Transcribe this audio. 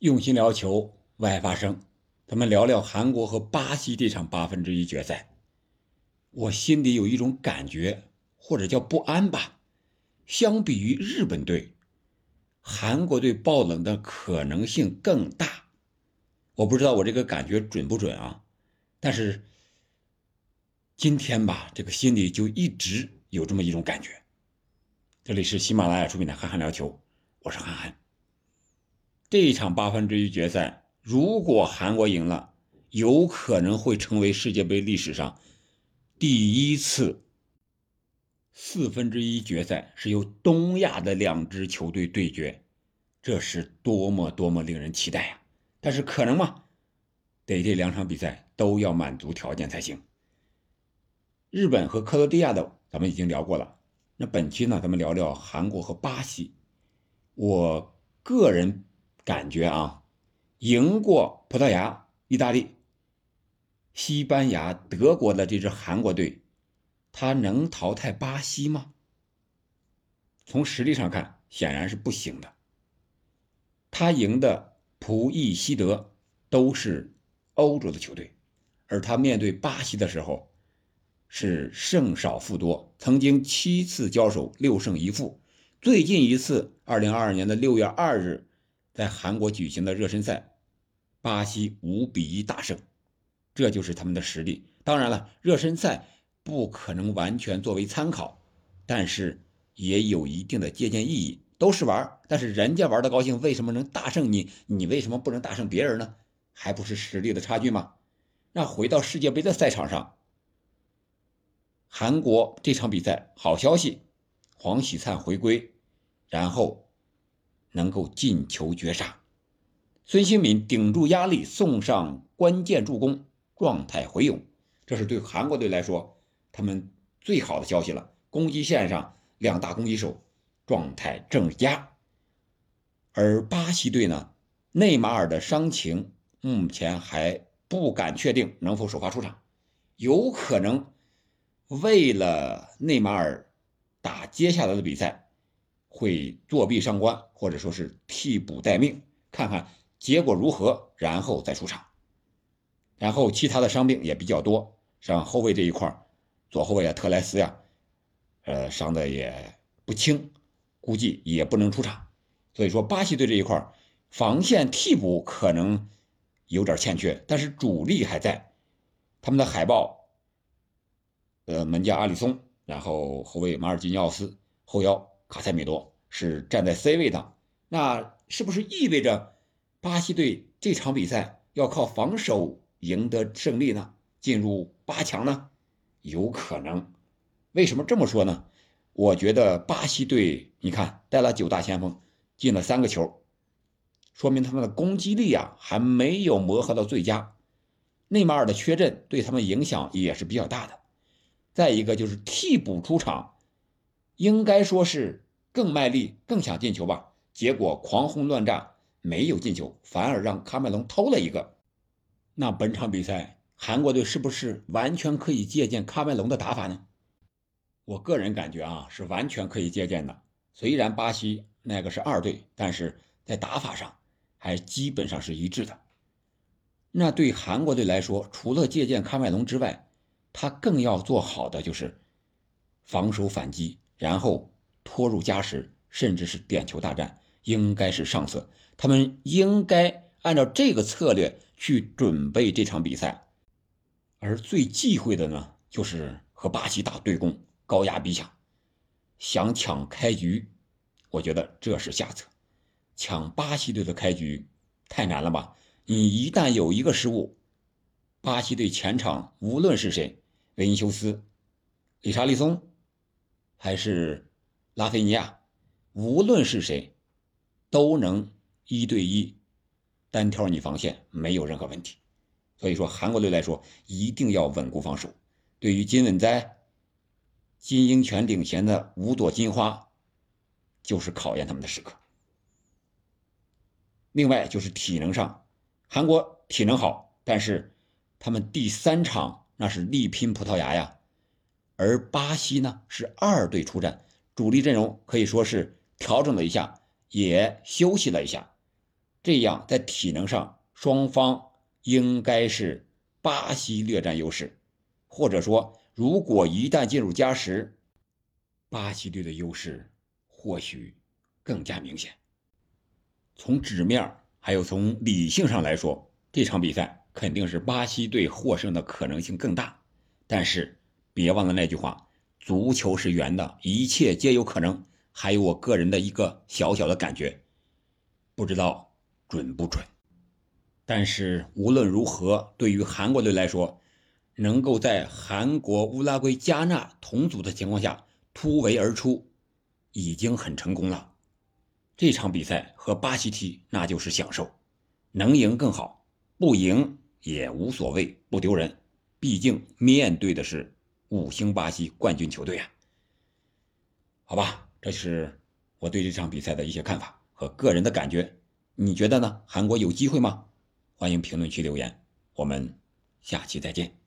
用心聊球，外发声。咱们聊聊韩国和巴西这场八分之一决赛。我心里有一种感觉，或者叫不安吧。相比于日本队，韩国队爆冷的可能性更大。我不知道我这个感觉准不准啊？但是今天吧，这个心里就一直有这么一种感觉。这里是喜马拉雅出品的《憨憨聊球》，我是憨憨。这一场八分之一决赛，如果韩国赢了，有可能会成为世界杯历史上第一次四分之一决赛是由东亚的两支球队对决，这是多么多么令人期待呀！但是可能吗？得这两场比赛都要满足条件才行。日本和克罗地亚的咱们已经聊过了，那本期呢，咱们聊聊韩国和巴西。我个人感觉啊，赢过葡萄牙、意大利、西班牙、德国的这支韩国队，他能淘汰巴西吗？从实力上看，显然是不行的。他赢的葡、意、西、德都是。欧洲的球队，而他面对巴西的时候是胜少负多，曾经七次交手六胜一负。最近一次，二零二二年的六月二日，在韩国举行的热身赛，巴西五比一大胜，这就是他们的实力。当然了，热身赛不可能完全作为参考，但是也有一定的借鉴意义。都是玩，但是人家玩的高兴，为什么能大胜你？你为什么不能大胜别人呢？还不是实力的差距吗？那回到世界杯的赛场上，韩国这场比赛好消息，黄喜灿回归，然后能够进球绝杀，孙兴敏顶住压力送上关键助攻，状态回勇，这是对韩国队来说他们最好的消息了。攻击线上两大攻击手状态正佳，而巴西队呢，内马尔的伤情。目前还不敢确定能否首发出场，有可能为了内马尔打接下来的比赛会作弊上官，或者说是替补待命，看看结果如何，然后再出场。然后其他的伤病也比较多，像后卫这一块左后卫啊特莱斯呀，呃伤的也不轻，估计也不能出场。所以说巴西队这一块防线替补可能。有点欠缺，但是主力还在。他们的海豹，呃，门将阿里松，然后后卫马尔基尼奥斯，后腰卡塞米罗是站在 C 位的。那是不是意味着巴西队这场比赛要靠防守赢得胜利呢？进入八强呢？有可能。为什么这么说呢？我觉得巴西队，你看带了九大前锋，进了三个球。说明他们的攻击力啊还没有磨合到最佳，内马尔的缺阵对他们影响也是比较大的。再一个就是替补出场，应该说是更卖力、更想进球吧。结果狂轰乱炸，没有进球，反而让卡梅隆偷了一个。那本场比赛韩国队是不是完全可以借鉴卡梅隆的打法呢？我个人感觉啊是完全可以借鉴的。虽然巴西那个是二队，但是在打法上。还基本上是一致的。那对韩国队来说，除了借鉴喀麦隆之外，他更要做好的就是防守反击，然后拖入加时，甚至是点球大战，应该是上策。他们应该按照这个策略去准备这场比赛。而最忌讳的呢，就是和巴西打对攻，高压逼抢，想抢开局，我觉得这是下策。抢巴西队的开局太难了吧？你一旦有一个失误，巴西队前场无论是谁，维尼修斯、理查利松，还是拉菲尼亚，无论是谁，都能一对一单挑你防线，没有任何问题。所以说，韩国队来说一定要稳固防守。对于金稳哉、金英权领衔的五朵金花，就是考验他们的时刻。另外就是体能上，韩国体能好，但是他们第三场那是力拼葡萄牙呀，而巴西呢是二队出战，主力阵容可以说是调整了一下，也休息了一下，这样在体能上双方应该是巴西略占优势，或者说，如果一旦进入加时，巴西队的优势或许更加明显。从纸面还有从理性上来说，这场比赛肯定是巴西队获胜的可能性更大。但是别忘了那句话：足球是圆的，一切皆有可能。还有我个人的一个小小的感觉，不知道准不准。但是无论如何，对于韩国队来说，能够在韩国、乌拉圭、加纳同组的情况下突围而出，已经很成功了。这场比赛和巴西踢，那就是享受。能赢更好，不赢也无所谓，不丢人。毕竟面对的是五星巴西冠军球队啊。好吧。这是我对这场比赛的一些看法和个人的感觉，你觉得呢？韩国有机会吗？欢迎评论区留言，我们下期再见。